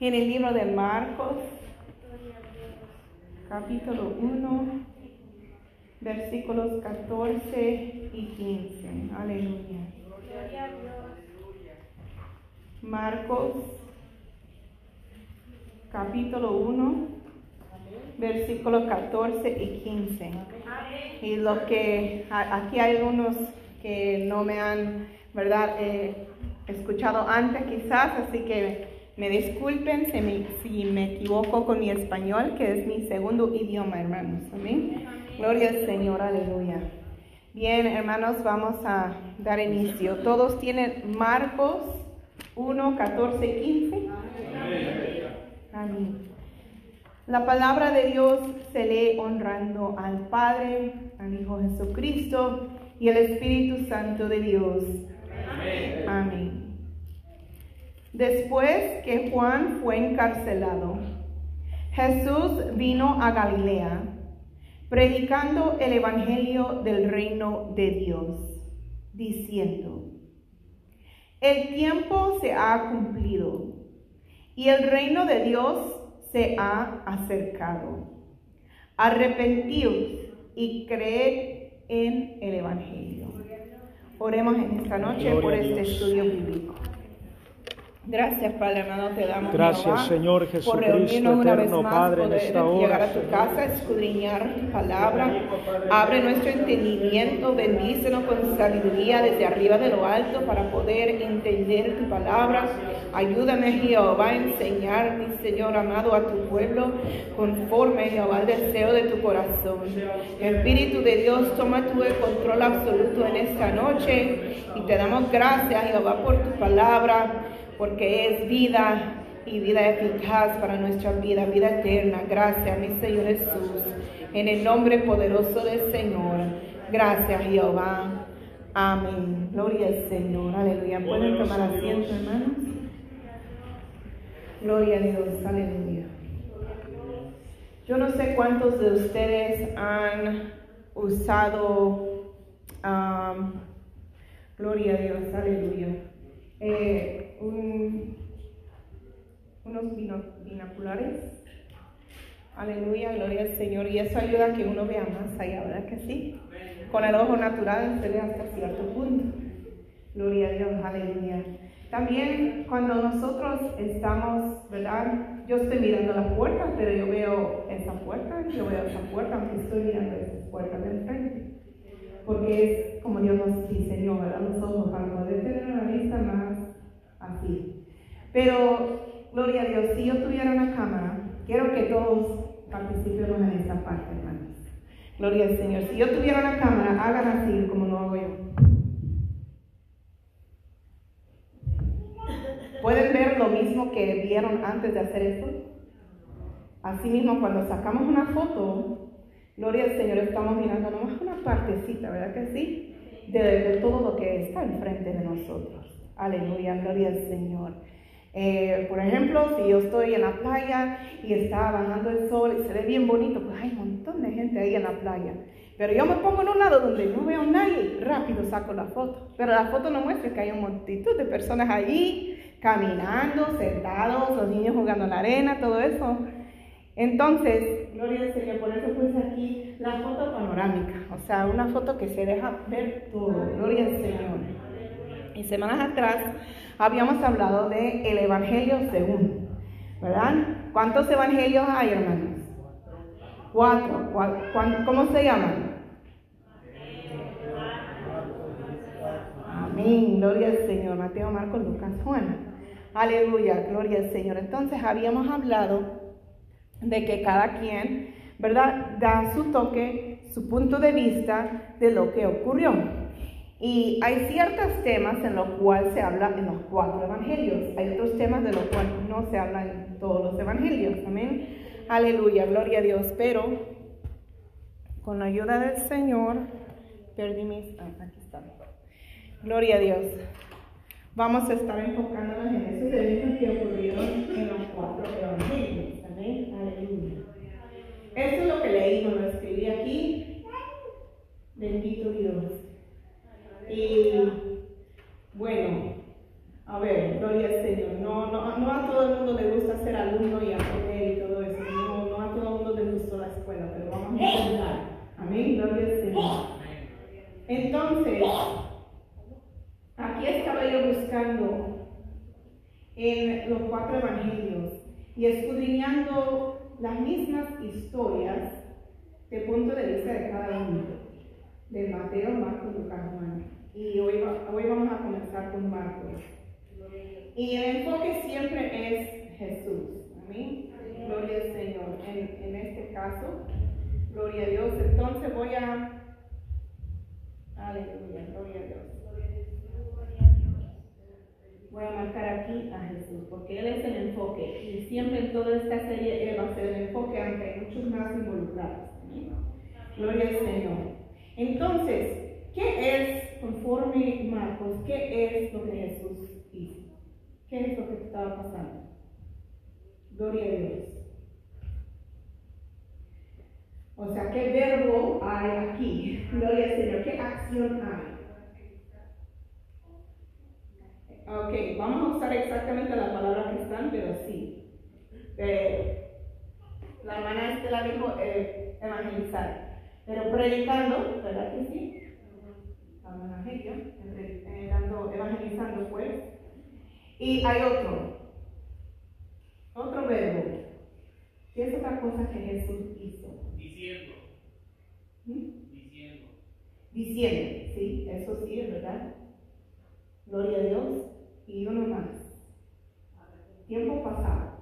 en el libro de Marcos, capítulo 1, versículos 14 y 15. Aleluya. Marcos, capítulo 1, versículos 14 y 15. Y lo que aquí hay unos que no me han, ¿verdad? Eh, escuchado antes quizás, así que me disculpen si me, si me, equivoco con mi español, que es mi segundo idioma, hermanos. Amén. Gloria al Señor, aleluya. Bien, hermanos, vamos a dar inicio. Todos tienen Marcos 1, 14, 15. Amén. La palabra de Dios se lee honrando al Padre, al Hijo Jesucristo y al Espíritu Santo de Dios. Amén. Amén. Después que Juan fue encarcelado, Jesús vino a Galilea, predicando el Evangelio del reino de Dios, diciendo, el tiempo se ha cumplido y el reino de Dios se ha acercado. Arrepentíos y creed en el Evangelio. Oremos en esta noche por este estudio bíblico. Gracias, Padre amado, te damos Gracias, Señor Jesucristo, por reunirnos una vez más, Padre, en esta llegar hora. a tu casa, escudriñar tu palabra. Abre nuestro entendimiento, bendícenos con sabiduría desde arriba de lo alto para poder entender tu palabra. Ayúdame, Jehová, a enseñar, mi Señor amado, a tu pueblo conforme, Jehová, al deseo de tu corazón. Espíritu de Dios, toma el control absoluto en esta noche y te damos gracias, Jehová, por tu palabra porque es vida y vida eficaz para nuestra vida, vida eterna. Gracias, mi Señor Jesús, en el nombre poderoso del Señor. Gracias, Jehová. Amén. Gloria al Señor. Aleluya. ¿Pueden tomar asiento, hermanos? Gloria a Dios. Aleluya. Yo no sé cuántos de ustedes han usado, um, gloria a Dios, aleluya, eh, un, unos bino, binoculares. Aleluya, gloria al Señor. Y eso ayuda a que uno vea más allá, ¿verdad que sí? Con el ojo natural se ve hasta cierto punto. Gloria a Dios, aleluya. También cuando nosotros estamos, ¿verdad? Yo estoy mirando las puertas, pero yo veo esa puerta, yo veo esa puerta, aunque estoy mirando esas puertas de enfrente. Porque es como Dios nos diseñó, ¿verdad? Los ojos para poder tener una vista más así. Pero, gloria a Dios, si yo tuviera una cámara, quiero que todos participemos en esta parte, hermanos. Gloria al Señor. Si yo tuviera una cámara, hagan así como lo hago yo. ¿Pueden ver lo mismo que vieron antes de hacer esto? Asimismo, cuando sacamos una foto, gloria al Señor, estamos mirando nomás una partecita, ¿verdad que sí? De, de todo lo que está enfrente de nosotros. Aleluya, gloria al Señor. Eh, por ejemplo, si yo estoy en la playa y está bajando el sol y se ve bien bonito, pues hay un montón de gente ahí en la playa. Pero yo me pongo en un lado donde no veo a nadie rápido saco la foto. Pero la foto no muestra que hay una multitud de personas allí caminando, sentados, los niños jugando en la arena, todo eso. Entonces, gloria al Señor, por eso puse aquí la foto panorámica, o sea, una foto que se deja ver todo. Gloria al Señor. Y semanas atrás habíamos hablado de el Evangelio según, ¿verdad? ¿Cuántos evangelios hay, hermanos? Cuatro. ¿Cómo se llaman? Amén. Gloria al Señor. Mateo, Marcos, Lucas, Juan. Aleluya. Gloria al Señor. Entonces habíamos hablado de que cada quien, ¿verdad? Da su toque, su punto de vista de lo que ocurrió. Y hay ciertos temas en los cuales se habla en los cuatro evangelios. Hay otros temas de los cuales no se habla en todos los evangelios. Amén. Aleluya, gloria a Dios. Pero con la ayuda del Señor, perdí mis... Ah, aquí está. Gloria a Dios. Vamos a estar enfocándonos en esos eventos que ocurrieron en los cuatro evangelios. Amén. Aleluya. Esto es lo que leímos, lo escribí aquí. Bendito Dios. Y bueno, a ver, gloria al Señor. No, no, no a todo el mundo le gusta ser alumno y aprender y todo eso. No, no a todo el mundo le gustó la escuela, pero vamos a intentar. Amén, gloria al Señor. Entonces, aquí estaba yo buscando en los cuatro evangelios y escudriñando las mismas historias de punto de vista de cada uno, de Mateo, Marcos, Lucas, Juan. Y hoy, hoy vamos a comenzar con Marcos. Y el enfoque siempre es Jesús. Amén. Gloria al Señor. En, en este caso, gloria a Dios. Entonces voy a... Aleluya, gloria a Dios. Voy a marcar aquí a Jesús, porque Él es el enfoque. Y siempre en toda esta serie Él va a ser el enfoque, aunque hay muchos más involucrados. Gloria al Señor. Entonces, ¿qué es, conforme Marcos, qué es lo que Jesús hizo? ¿Qué es lo que estaba pasando? Gloria a Dios. O sea, ¿qué verbo hay aquí? Gloria al Señor. ¿Qué acción hay? Ok, vamos a usar exactamente la palabra que están, pero sí. Eh, la hermana Estela dijo eh, evangelizar. Pero predicando, ¿verdad que sí? Eh, dando, evangelizando pues. Y hay otro, otro verbo. ¿Qué es otra cosa que Jesús hizo? Diciendo. ¿Mm? Diciendo. Diciendo, sí, eso sí es verdad. Gloria a Dios. Y uno más. Tiempo pasado.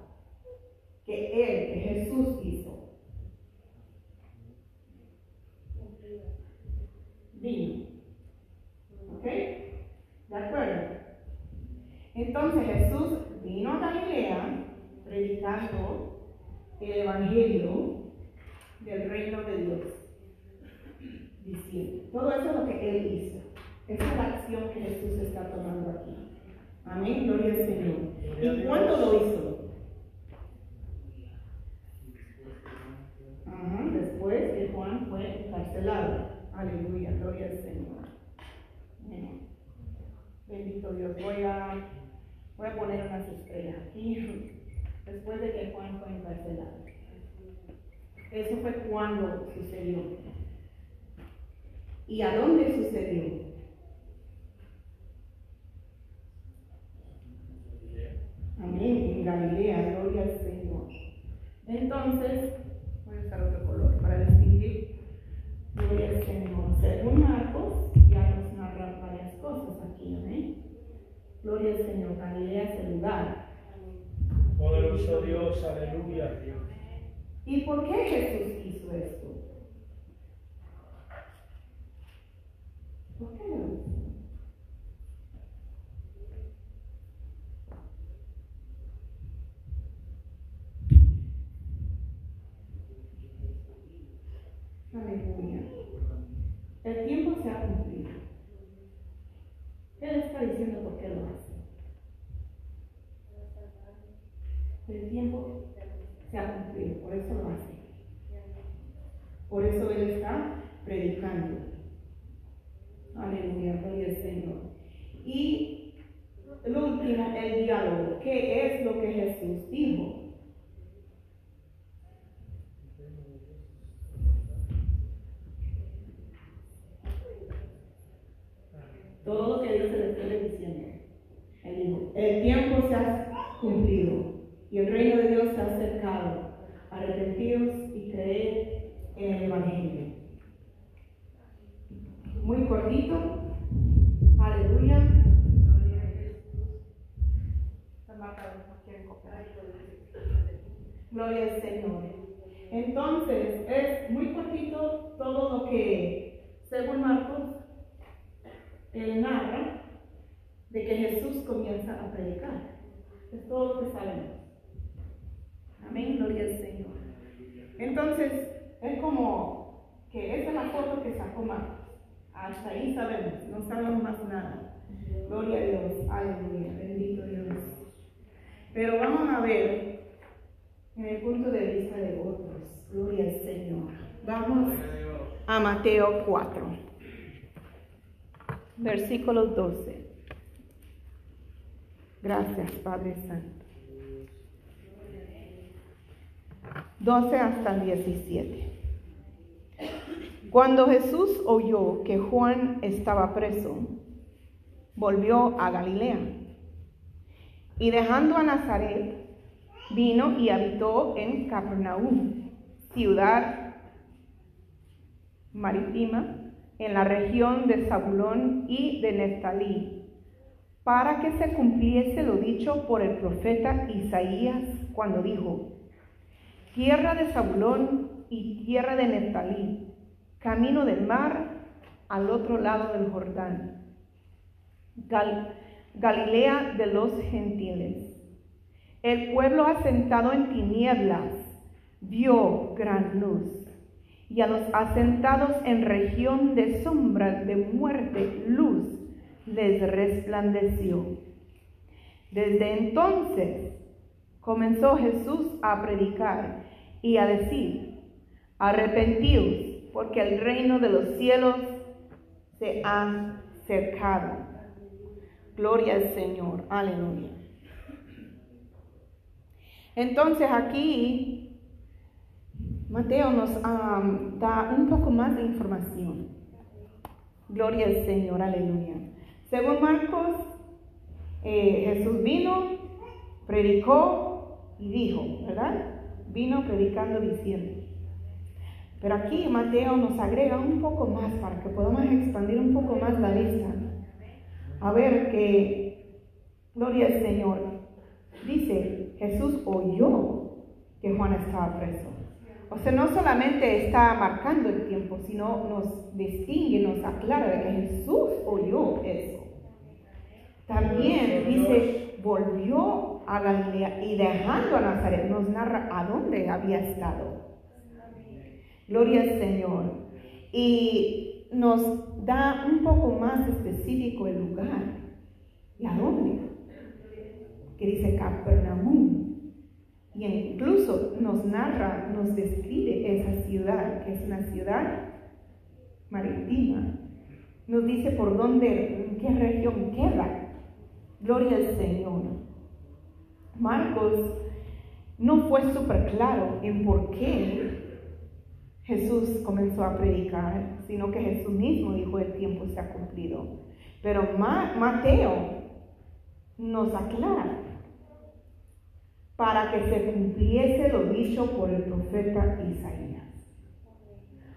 Que Él, que Jesús hizo. Vino. ¿Ok? ¿De acuerdo? Entonces Jesús vino a Galilea predicando el Evangelio del reino de Dios. Diciendo. Todo eso es lo que Él hizo. Esa es la acción que Jesús está tomando aquí. Amén, gloria al Señor. ¿Y cuándo lo hizo? Ajá, después que Juan fue encarcelado. Aleluya, gloria al Señor. Bueno, bendito Dios. Voy a, voy a poner unas estrellas aquí. Después de que Juan fue encarcelado. Eso fue cuando sucedió. ¿Y a dónde sucedió? Amén, en Galilea, gloria al Señor. Entonces, voy a usar otro color para distinguir. Gloria al Señor. Según Marcos, ya nos narra varias cosas aquí, amén. Gloria al Señor, Galilea es el lugar. Dios, aleluya. ¿Y por qué Jesús hizo esto? ¿Por qué lo hizo? Aleluya. El tiempo se ha cumplido. Él está diciendo por qué lo hace. El tiempo se ha cumplido, por eso lo hace. Por eso Él está predicando. Aleluya, gloria al Señor. Y lo último, el diálogo. ¿Qué es lo que Jesús dijo? Todo lo que dice le estoy diciendo. Él dijo, el tiempo se ha cumplido y el reino de Se ha acercado. Arrepentidos y creed en el Evangelio. Muy cortito. Aleluya. Gloria al Señor. Entonces, es muy cortito todo lo que, según Marcos, él narra de que Jesús comienza a predicar. Es todo lo que sabemos. Amén, gloria al Señor. Entonces, es como que esa es la foto que sacó Marcos. Hasta ahí sabemos, no sabemos más nada. Gloria a Dios, aleluya, bendito Dios. Pero vamos a ver en el punto de vista de otros. Gloria al Señor. Vamos a Mateo 4, versículo 12. Gracias, Padre Santo. 12 hasta el 17. Cuando Jesús oyó que Juan estaba preso, volvió a Galilea Y dejando a Nazaret, vino y habitó en Capernaum, ciudad marítima, en la región de Zabulón y de Neftalí, para que se cumpliese lo dicho por el profeta Isaías cuando dijo, tierra de Zabulón y tierra de Neftalí, camino del mar al otro lado del Jordán, Galilea de los gentiles. El pueblo asentado en tinieblas vio gran luz y a los asentados en región de sombra de muerte, luz les resplandeció. Desde entonces comenzó Jesús a predicar y a decir, arrepentíos, porque el reino de los cielos se ha cercado. Gloria al Señor, aleluya. Entonces aquí Mateo nos da un poco más de información. Gloria al Señor, aleluya. Según Marcos, eh, Jesús vino, predicó y dijo, ¿verdad? Vino predicando diciendo. Pero aquí Mateo nos agrega un poco más para que podamos expandir un poco más la lista. A ver que, gloria al Señor, dice, Jesús oyó que Juan estaba preso. O sea, no solamente está marcando el tiempo, sino nos distingue, nos aclara de que Jesús oyó eso. También dice, volvió a Galilea y dejando a Nazaret, nos narra a dónde había estado. Gloria al Señor. Y nos da un poco más específico el lugar. ¿Y a dónde? Que dice Capernaum. Y incluso nos narra, nos describe esa ciudad, que es una ciudad marítima. Nos dice por dónde, en qué región queda. Gloria al Señor. Marcos no fue súper claro en por qué Jesús comenzó a predicar, sino que Jesús mismo dijo el tiempo se ha cumplido. Pero Mateo nos aclara para que se cumpliese lo dicho por el profeta Isaías.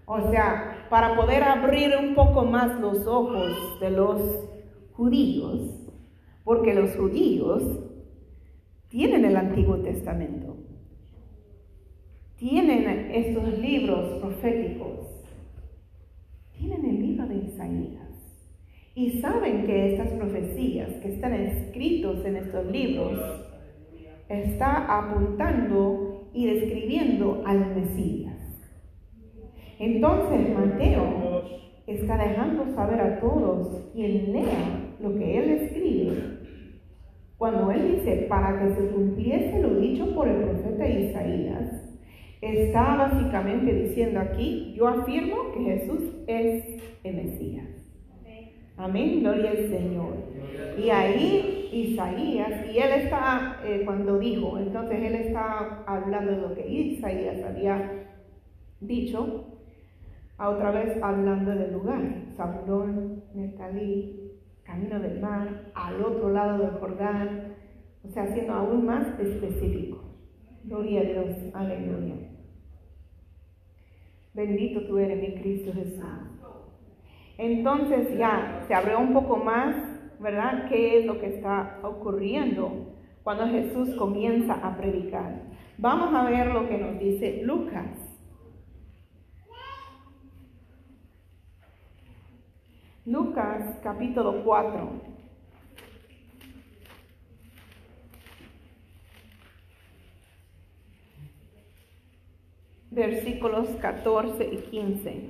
O sea, para poder abrir un poco más los ojos de los judíos, porque los judíos tienen el Antiguo Testamento, tienen estos libros proféticos, tienen el libro de Isaías y saben que estas profecías que están escritos en estos libros está apuntando y describiendo al Mesías. Entonces Mateo está dejando saber a todos quien lea lo que él escribe. Cuando él dice, para que se cumpliese lo dicho por el profeta Isaías, está básicamente diciendo aquí, yo afirmo que Jesús es el Mesías. Amén, gloria al Señor. Y ahí Isaías, y él está, eh, cuando dijo, entonces él está hablando de lo que Isaías había dicho, a otra vez hablando del lugar, Zabulón, Netalí, camino del mar, al otro lado del Jordán, o sea, siendo aún más específico. Gloria a Dios, aleluya. Bendito tú eres mi Cristo Jesús. Entonces ya se abrió un poco más, ¿verdad? ¿Qué es lo que está ocurriendo cuando Jesús comienza a predicar? Vamos a ver lo que nos dice Lucas. Lucas capítulo 4. Versículos 14 y 15.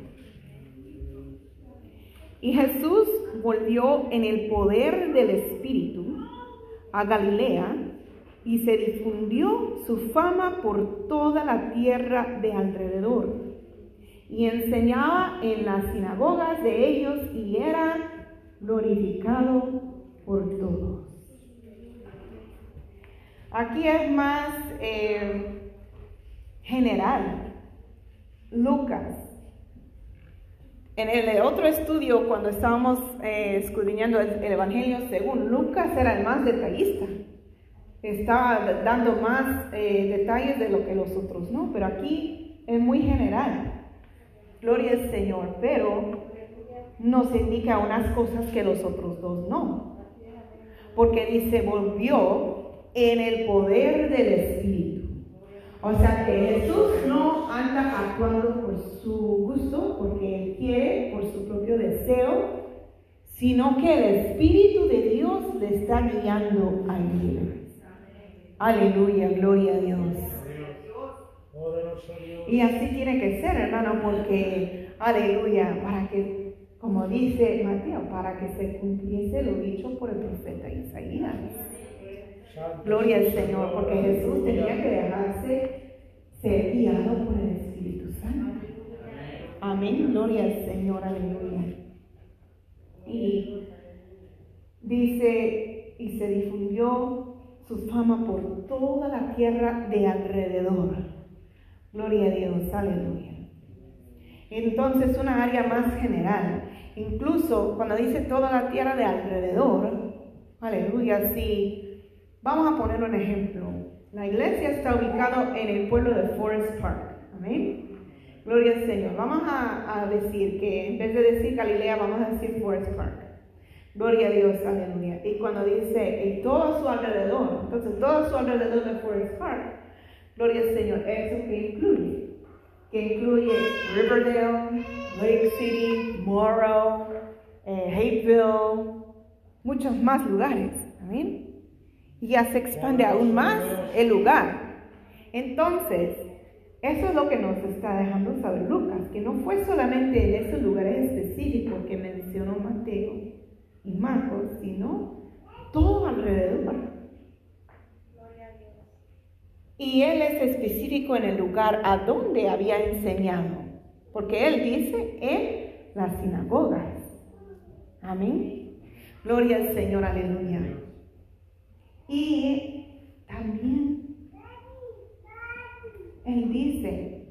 Y Jesús volvió en el poder del Espíritu a Galilea y se difundió su fama por toda la tierra de alrededor. Y enseñaba en las sinagogas de ellos y era glorificado por todos. Aquí es más eh, general. Lucas en el otro estudio, cuando estábamos eh, escudriñando el, Evangelio según Lucas, era el más detallista. está dando más eh, detalles de lo que los otros no, pero aquí es muy general. Gloria al Señor, pero nos indica unas cosas que los otros dos no. Porque dice, volvió en el poder del Espíritu. O sea que Jesús no anda actuando por su gusto, porque Él quiere, por su propio deseo, sino que el Espíritu de Dios le está guiando a Él. Aleluya, gloria a Dios. Y así tiene que ser, hermano, porque, aleluya, para que, como dice Mateo, para que se cumpliese lo dicho por el profeta Isaías. Gloria al Señor, porque Jesús tenía que dejarse ser guiado por el Espíritu Santo. Amén, gloria al Señor, aleluya. Y dice, y se difundió su fama por toda la tierra de alrededor. Gloria a Dios, aleluya. Entonces, una área más general. Incluso cuando dice toda la tierra de alrededor, aleluya, sí. Vamos a poner un ejemplo. La iglesia está ubicada en el pueblo de Forest Park. Amén. Gloria al Señor. Vamos a, decir que en vez de decir Galilea, vamos a decir Forest Park. Gloria a Dios, aleluya. Y cuando dice, y todo su alrededor, entonces todo su alrededor de Forest Park, gloria al Señor, ¿eso que incluye? Que incluye Riverdale, Lake City, Morrow, eh, muchos más lugares. Amén. Y ya se expande aún más el lugar. Entonces, eso es lo que nos está dejando saber Lucas, que no fue solamente en esos lugares específicos que mencionó Mateo y Marcos, sino todo alrededor. Y él es específico en el lugar a donde había enseñado, porque él dice en las sinagogas. Amén. Gloria al Señor, aleluya. Y también él dice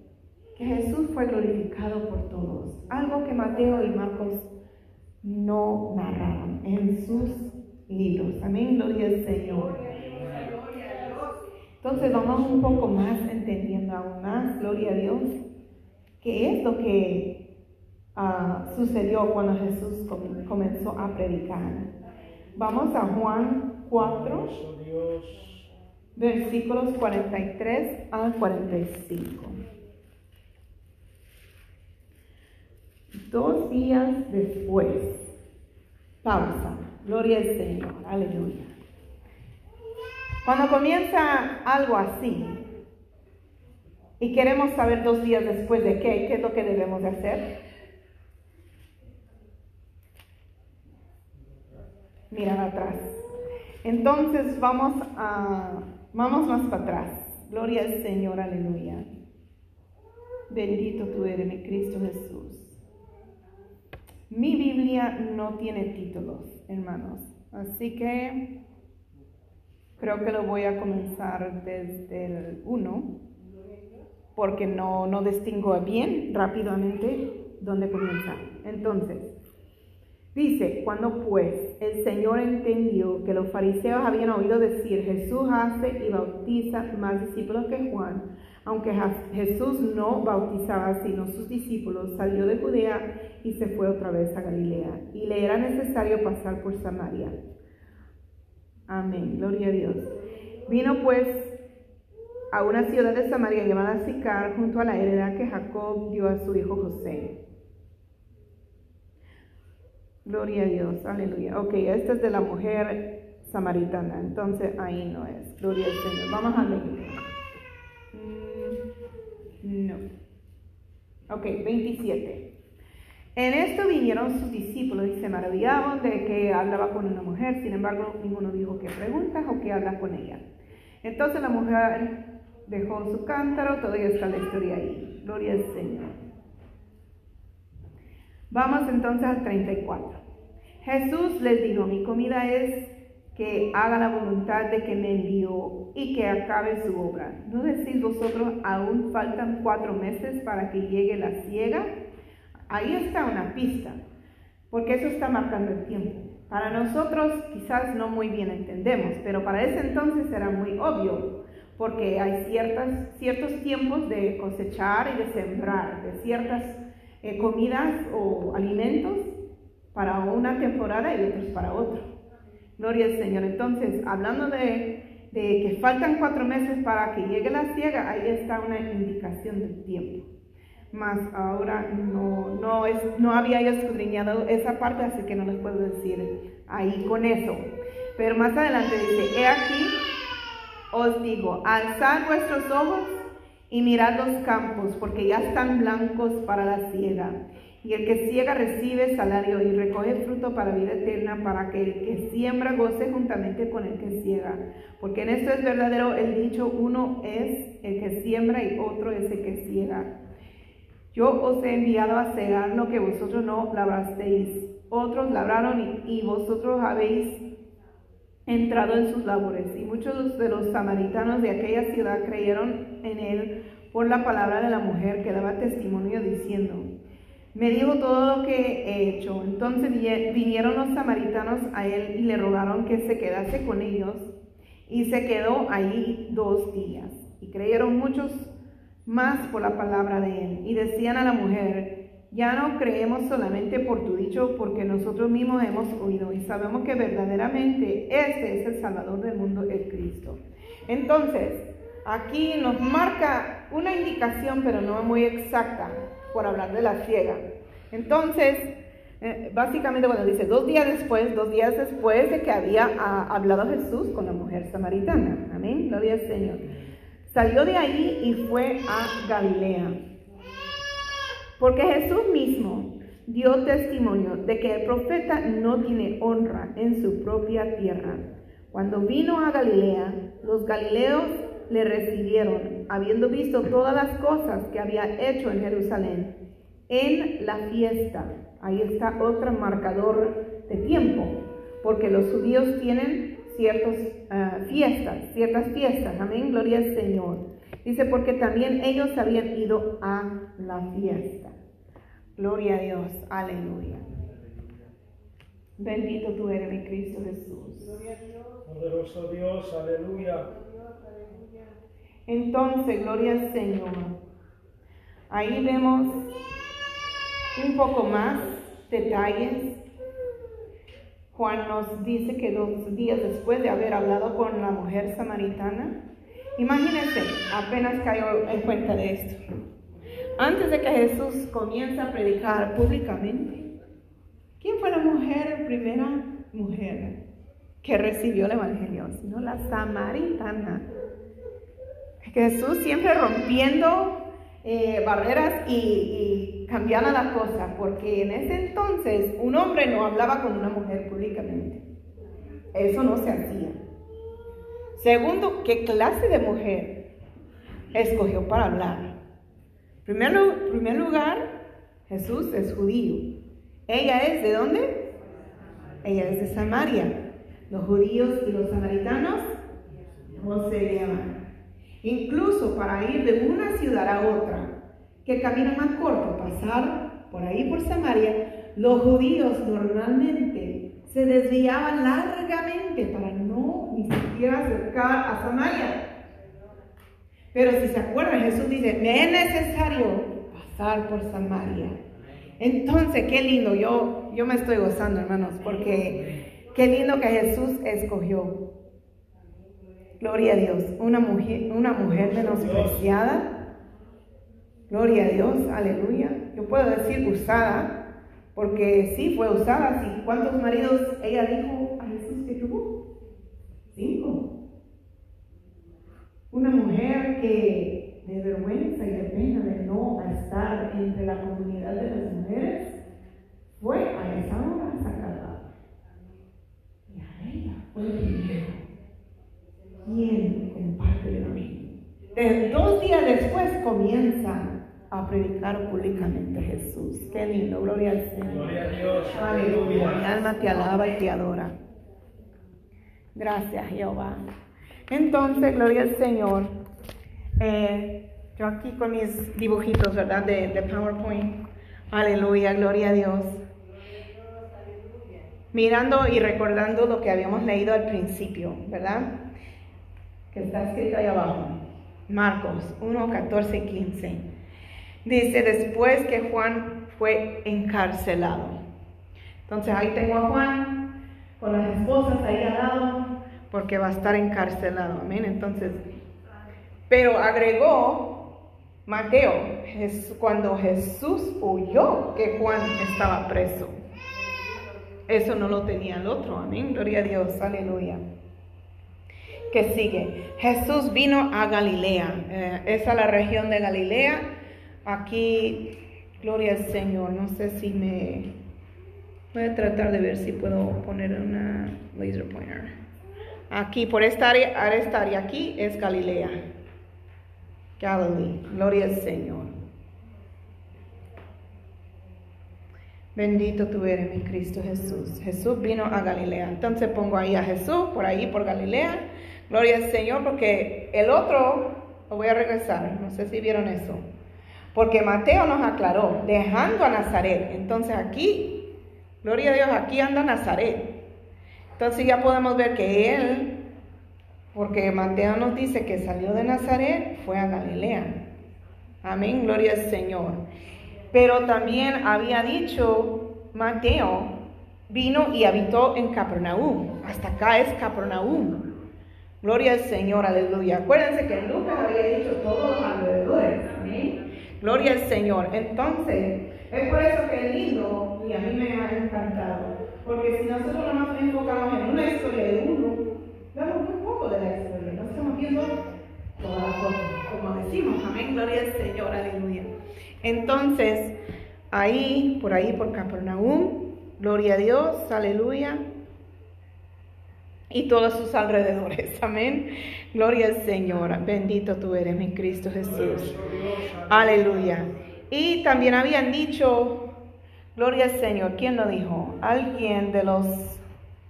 que Jesús fue glorificado por todos, algo que Mateo y Marcos no narraron en sus libros. Amén, gloria al Señor. Entonces vamos un poco más entendiendo aún más, gloria a Dios, qué es lo que ah, sucedió cuando Jesús comenzó a predicar. Vamos a Juan 4 versículos 43 al 45. Dos días después, pausa, gloria al Señor, aleluya. Cuando comienza algo así y queremos saber dos días después de qué, qué es lo que debemos de hacer, mirar atrás. Entonces vamos a Vamos más para atrás. Gloria al Señor, aleluya. Bendito tú eres, mi Cristo Jesús. Mi Biblia no tiene títulos, hermanos. Así que creo que lo voy a comenzar desde el 1, porque no, no distingo bien rápidamente dónde comienza. Entonces, Dice, cuando pues el Señor entendió que los fariseos habían oído decir, Jesús hace y bautiza más discípulos que Juan, aunque Jesús no bautizaba sino sus discípulos, salió de Judea y se fue otra vez a Galilea, y le era necesario pasar por Samaria. Amén, gloria a Dios. Vino pues a una ciudad de Samaria llamada Sicar, junto a la heredad que Jacob dio a su hijo José. Gloria a Dios, aleluya. Ok, esta es de la mujer samaritana, entonces ahí no es. Gloria al Señor. Vamos a leer. Mm, no. Ok, 27. En esto vinieron sus discípulos y se maravillaban de que hablaba con una mujer, sin embargo ninguno dijo qué preguntas o qué habla con ella. Entonces la mujer dejó su cántaro, todavía está la historia ahí. Gloria al Señor. Vamos entonces al 34. Jesús les dijo, mi comida es que haga la voluntad de que me envió y que acabe su obra. ¿No decís vosotros, aún faltan cuatro meses para que llegue la ciega? Ahí está una pista, porque eso está marcando el tiempo. Para nosotros quizás no muy bien entendemos, pero para ese entonces era muy obvio, porque hay ciertas, ciertos tiempos de cosechar y de sembrar, de ciertas eh, comidas o alimentos para una temporada y otros para otra. Gloria al Señor. Entonces, hablando de, de que faltan cuatro meses para que llegue la ciega, ahí está una indicación del tiempo. Más ahora no, no, es, no había yo escudriñado esa parte, así que no les puedo decir ahí con eso. Pero más adelante dice, he aquí, os digo, alzad vuestros ojos y mirad los campos, porque ya están blancos para la siega. Y el que ciega recibe salario y recoge fruto para vida eterna, para que el que siembra goce juntamente con el que ciega. Porque en esto es verdadero el dicho, uno es el que siembra y otro es el que ciega. Yo os he enviado a cegar lo que vosotros no labrasteis. Otros labraron y, vosotros habéis entrado en sus labores. Y muchos de los samaritanos de aquella ciudad creyeron en él por la palabra de la mujer que daba testimonio diciendo, me dijo todo lo que he hecho. Entonces vinieron los samaritanos a él y le rogaron que se quedase con ellos. Y se quedó ahí dos días. Y creyeron muchos más por la palabra de él. Y decían a la mujer, ya no creemos solamente por tu dicho, porque nosotros mismos hemos oído y sabemos que verdaderamente este es el Salvador del mundo, el Cristo. Entonces, aquí nos marca una indicación, pero no muy exacta, por hablar de la ciega. Entonces, eh, básicamente cuando dice dos días después, dos días después de que había ah, hablado Jesús con la mujer samaritana. Amén, gloria al Señor. Salió de ahí y fue a Galilea. Porque Jesús mismo dio testimonio de que el profeta no tiene honra en su propia tierra. Cuando vino a Galilea, los galileos le recibieron, habiendo visto todas las cosas que había hecho en Jerusalén, en la fiesta. Ahí está otro marcador de tiempo, porque los judíos tienen ciertas ah, fiestas, ciertas fiestas, amén, gloria al Señor. Dice, porque también ellos habían ido a la fiesta. Gloria a Dios, aleluya. Bendito tú eres, mi Cristo Jesús. Poderoso Dios, aleluya. Entonces, gloria al Señor. Ahí vemos un poco más detalles Juan nos dice que dos días después de haber hablado con la mujer samaritana, imagínense, apenas cayó en cuenta de esto. Antes de que Jesús comience a predicar públicamente, ¿quién fue la mujer, primera mujer que recibió el Evangelio? Sino la samaritana. Jesús siempre rompiendo eh, barreras y, cambiando las cosas, porque en ese entonces un hombre no hablaba con una mujer públicamente. Eso no se hacía. Segundo, ¿qué clase de mujer escogió para hablar? Primer, primer lugar, Jesús es judío. ¿Ella es de dónde? Ella es de Samaria. Los judíos y los samaritanos no se llevan. Incluso para ir de una ciudad a otra, que camino más corto, pasar por ahí por Samaria, los judíos normalmente se desviaban largamente para no ni siquiera acercar a Samaria. Pero si se acuerdan, Jesús dice, me es necesario pasar por Samaria. Entonces, qué lindo, yo, yo me estoy gozando, hermanos, porque qué lindo que Jesús escogió Gloria a Dios. Una una mujer menospreciada. Gloria a Dios. Aleluya. Yo puedo decir usada, porque sí fue usada. ¿Cuántos maridos ella dijo a Jesús que tuvo? Cinco. Una mujer que de vergüenza y de pena de no estar entre la comunidad de las mujeres fue a esa hora sagrada. Y a ella fue primero ¿Quién comparte el mí? dos días después comienza a predicar públicamente Jesús. Qué lindo, gloria al Señor. Gloria a Dios. Aleluya. Mi alma te alaba y te adora. Gracias, Jehová. Entonces, gloria al Señor. Eh, yo aquí con mis dibujitos, ¿verdad? De, de PowerPoint. Aleluya, gloria a Dios. mirando y recordando lo que habíamos leído al principio, ¿verdad? Que está escrito ahí abajo. Marcos 1, 14 y 15. Dice, después que Juan fue encarcelado. Entonces ahí tengo a Juan con las esposas ahí al lado, porque va a estar encarcelado. Amén. Entonces, pero agregó Mateo, cuando Jesús huyó que Juan estaba preso. Eso no lo tenía el otro. Amén. Gloria a Dios. Aleluya. Que sigue. Jesús vino a Galilea. Eh, esa es la región de Galilea. Aquí, gloria al Señor. No sé si me... Voy a tratar de ver si puedo poner una laser pointer. Aquí, por esta área, esta área aquí es Galilea. Galilee. Gloria al Señor. Bendito tú eres, mi Cristo Jesús. Jesús vino a Galilea. Entonces pongo ahí a Jesús, por ahí, por Galilea. Gloria al Señor, porque el otro, lo voy a regresar, no sé si vieron eso. Porque Mateo nos aclaró, dejando a Nazaret. Entonces aquí, gloria a Dios, aquí anda Nazaret. Entonces ya podemos ver que él, porque Mateo nos dice que salió de Nazaret, fue a Galilea. Amén, gloria al Señor. Pero también había dicho Mateo, vino y habitó en Capernaum. Hasta acá es Capernaum. Gloria al Señor, aleluya. Acuérdense que Lucas había dicho todos los alrededores. Amén. Gloria al Señor. Entonces, es por eso que es lindo y a mí me ha encantado. Porque si nosotros no nos enfocamos en una historia de uno, vemos muy poco de la historia. No estamos viendo todas las cosas, como decimos. Amén. Gloria al Señor, aleluya. Entonces, ahí, por ahí, por Capernaum, gloria a Dios, aleluya, y todos sus alrededores, amén. Gloria al Señor, bendito tú eres, mi Cristo Jesús, aleluya. Y también habían dicho, gloria al Señor, ¿quién lo dijo? Alguien de los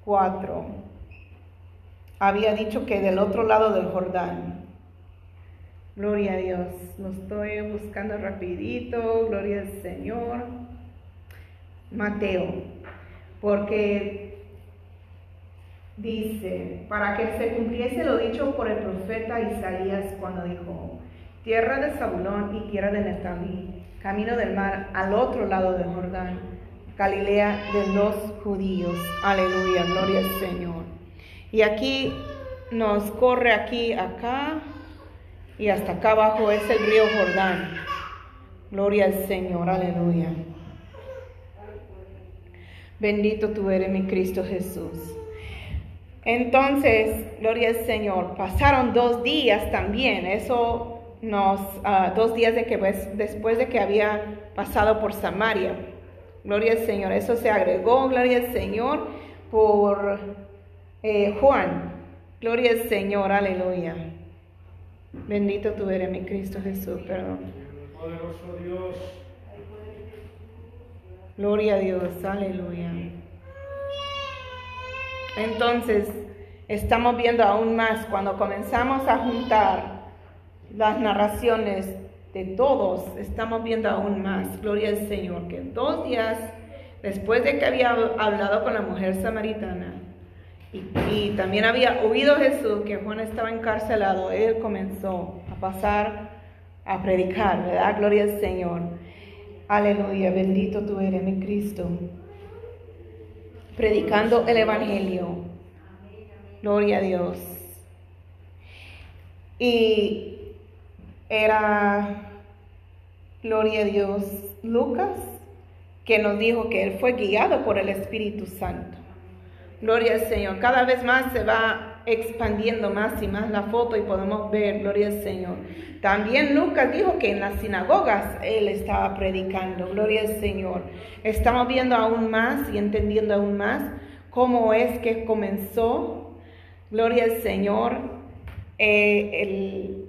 cuatro había dicho que del otro lado del Jordán, Gloria a Dios. Lo estoy buscando rapidito. Gloria al Señor. Mateo. Porque dice, para que se cumpliese lo dicho por el profeta Isaías cuando dijo, tierra de Zabulón y tierra de Netalí, camino del mar al otro lado del Jordán, Galilea de los judíos. Aleluya, gloria al Señor. Y aquí nos corre aquí, acá, y hasta acá abajo es el río Jordán. Gloria al Señor, aleluya. Bendito tú eres mi Cristo Jesús. Entonces, gloria al Señor, pasaron dos días también, eso nos, uh, dos días de que, pues, después de que había pasado por Samaria. Gloria al Señor, eso se agregó, gloria al Señor, por eh, Juan. Gloria al Señor, aleluya. Bendito tú eres, mi Cristo Jesús, perdón. Poderoso Dios. Gloria a Dios, aleluya. Entonces, estamos viendo aún más cuando comenzamos a juntar las narraciones de todos, estamos viendo aún más, gloria al Señor, que dos días después de que había hablado con la mujer samaritana, y, también había oído Jesús que Juan estaba encarcelado, él comenzó a pasar a predicar, ¿verdad? Gloria al Señor. Aleluya, bendito tú eres, mi Cristo. Predicando el Evangelio. Gloria a Dios. Y era, gloria a Dios, Lucas, que nos dijo que él fue guiado por el Espíritu Santo. Gloria al Señor. Cada vez más se va expandiendo más y más la foto y podemos ver, gloria al Señor. También Lucas dijo que en las sinagogas él estaba predicando, gloria al Señor. Estamos viendo aún más y entendiendo aún más cómo es que comenzó, gloria al Señor, eh, el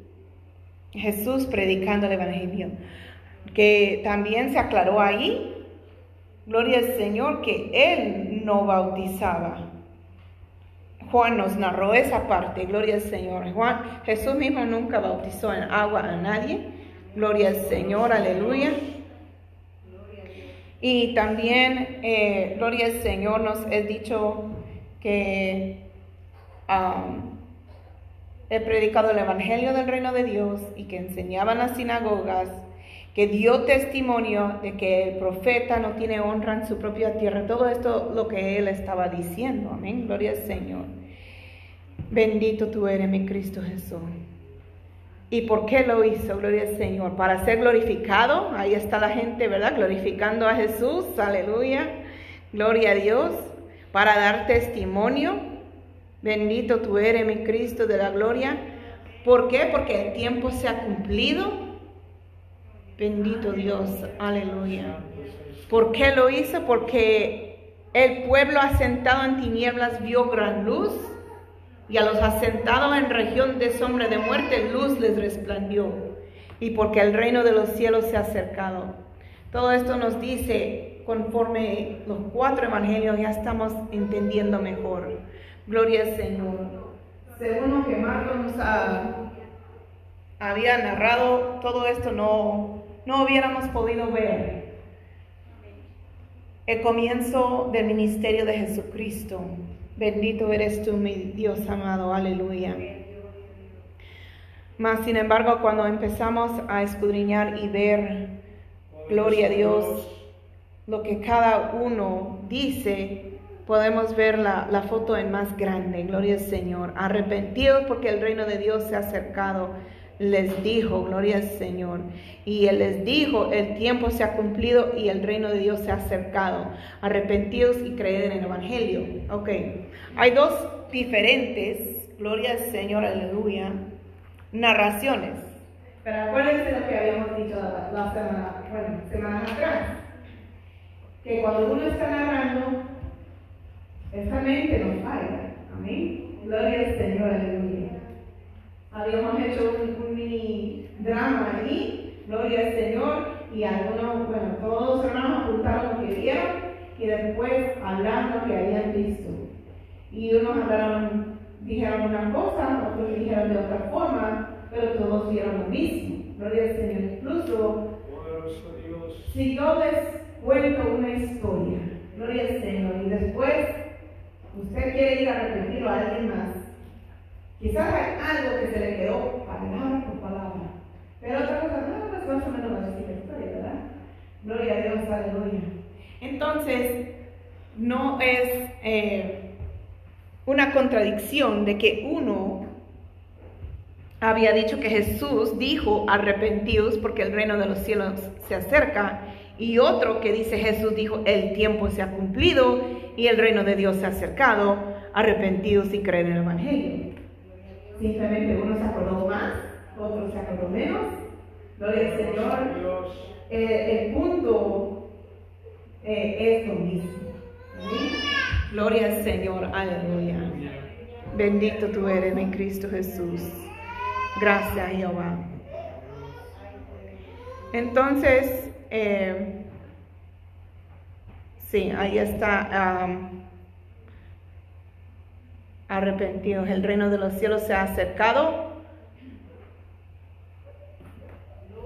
Jesús predicando el Evangelio. Que también se aclaró ahí Gloria al Señor que Él no bautizaba. Juan nos narró esa parte, gloria al Señor. Juan, Jesús mismo nunca bautizó en agua a nadie. Gloria al Señor, aleluya. Y también, eh, gloria al Señor, nos he dicho que he predicado el Evangelio del Reino de Dios y que enseñaba en las sinagogas, que dio testimonio de que el profeta no tiene honra en su propia tierra. Todo esto lo que él estaba diciendo. Amén. Gloria al Señor. Bendito tú eres, mi Cristo Jesús. ¿Y por qué lo hizo? Gloria al Señor. Para ser glorificado. Ahí está la gente, ¿verdad? Glorificando a Jesús. Aleluya. Gloria a Dios. Para dar testimonio. Bendito tú eres, mi Cristo de la gloria. ¿Por qué? Porque el tiempo se ha cumplido. Bendito Dios. Aleluya. ¿Por qué lo hizo? Porque el pueblo asentado en tinieblas vio gran luz y a los asentados en región de sombra de muerte luz les resplandió, y porque el reino de los cielos se ha acercado. Todo esto nos dice, conforme los cuatro evangelios ya estamos entendiendo mejor. Gloria al Señor. Según lo que Marcos nos había narrado, todo esto no, no hubiéramos podido ver. El comienzo del ministerio de Jesucristo. Bendito eres tú, mi Dios amado, aleluya. Mas, sin embargo, cuando empezamos a escudriñar y ver, gloria a Dios, lo que cada uno dice, podemos ver la, la foto en más grande, gloria al Señor. Arrepentidos porque el reino de Dios se ha acercado les dijo, gloria al Señor. Y Él les dijo, el tiempo se ha cumplido y el reino de Dios se ha acercado. Arrepentidos y creed en el Evangelio. Ok, hay dos diferentes, gloria al Señor, aleluya, narraciones. Pero acuérdense lo que habíamos dicho la, semana, bueno, atrás. Que cuando uno está narrando, esta mente no falla. Amén. Gloria al Señor, aleluya. Habíamos hecho un, mini drama allí, gloria al Señor, y algunos, bueno, todos los hermanos apuntaron lo que vieron y después hablaron lo que habían visto. Y unos hablaron, dijeron una cosa, otros dijeron de otra forma, pero todos vieron lo mismo. Gloria al Señor. Incluso, si yo les cuento una historia, gloria al Señor, y después usted quiere ir a repetirlo a más, Quizás hay algo que se le quedó palabra por palabra. Pero otra cosa, no, pues más o menos la historia, ¿verdad? Gloria a Dios, aleluya. Entonces, no es eh, una contradicción de que uno había dicho que Jesús dijo arrepentidos porque el reino de los cielos se acerca y otro que dice Jesús dijo el tiempo se ha cumplido y el reino de Dios se ha acercado, arrepentidos y creen en el Evangelio. Simplemente uno se acordó más, otro se acordó menos. Gloria al Señor. Eh, el punto eh, es lo mismo. Gloria al Señor. Aleluya. Bendito tú eres, mi Cristo Jesús. Gracias, Jehová. Entonces, eh, sí, ahí está arrepentidos. El reino de los cielos se ha acercado.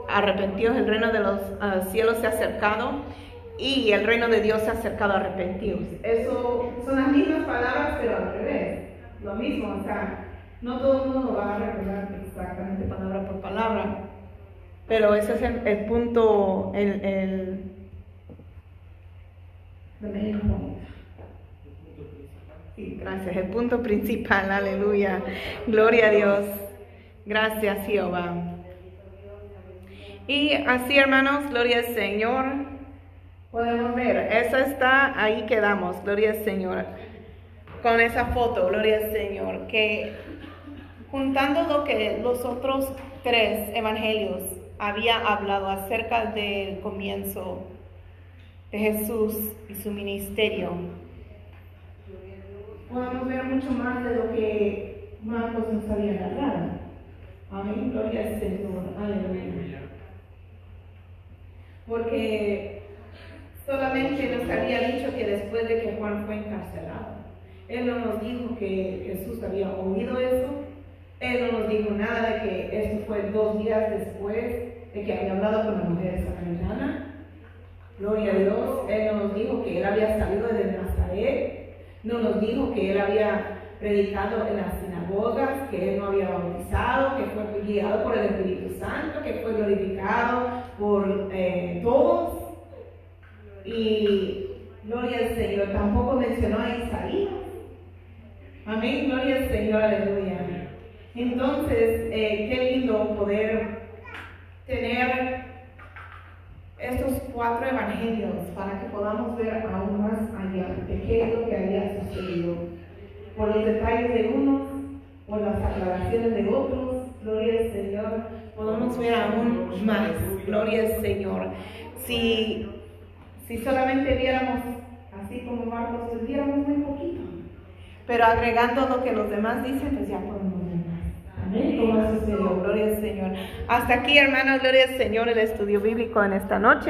Arrepentidos, el reino de los ah, cielos se ha acercado y el reino de Dios se ha acercado arrepentidos. Eso son las mismas palabras, pero al revés. Lo mismo, o sea, no todo el mundo va a recordar exactamente palabra por palabra, pero ese es el, punto, el, el, el Gracias. El punto principal, aleluya. Gloria a Dios. Gracias, Jehová. Y así, hermanos, gloria al Señor. Podemos ver, esa está, ahí quedamos, gloria al Señor. Con esa foto, gloria al Señor. Que juntando lo que los otros tres evangelios había hablado acerca del comienzo de Jesús y su ministerio podemos ver mucho más de lo que Marcos nos había narrado. Amén, gloria al Señor, aleluya. Porque solamente nos había dicho que después de que Juan fue encarcelado, Él no nos dijo que Jesús había oído eso, Él no nos dijo nada de que esto fue dos días después de que había hablado con la mujer samaritana. Gloria a Dios. Él no nos dijo que él había salido desde Nazaret. No nos dijo que él había predicado en las sinagogas, que él no había bautizado, que fue guiado por el Espíritu Santo, que fue glorificado por eh, todos. Y gloria al Señor. Tampoco mencionó a Isaías. Amén. Gloria al Señor. Aleluya. Entonces, eh, qué lindo poder tener estos cuatro evangelios para que podamos ver aún más allá de qué es lo que había sucedido. Por los detalles de unos, por las aclaraciones de otros, gloria al Señor, podemos ver aún más, gloria al Señor. Si, si solamente viéramos así como Marcos, pues viéramos muy poquito. Pero agregando lo que los demás dicen, pues ya podemos. Gloria al Señor. Hasta aquí, hermanos, gloria al Señor, el estudio bíblico en esta noche.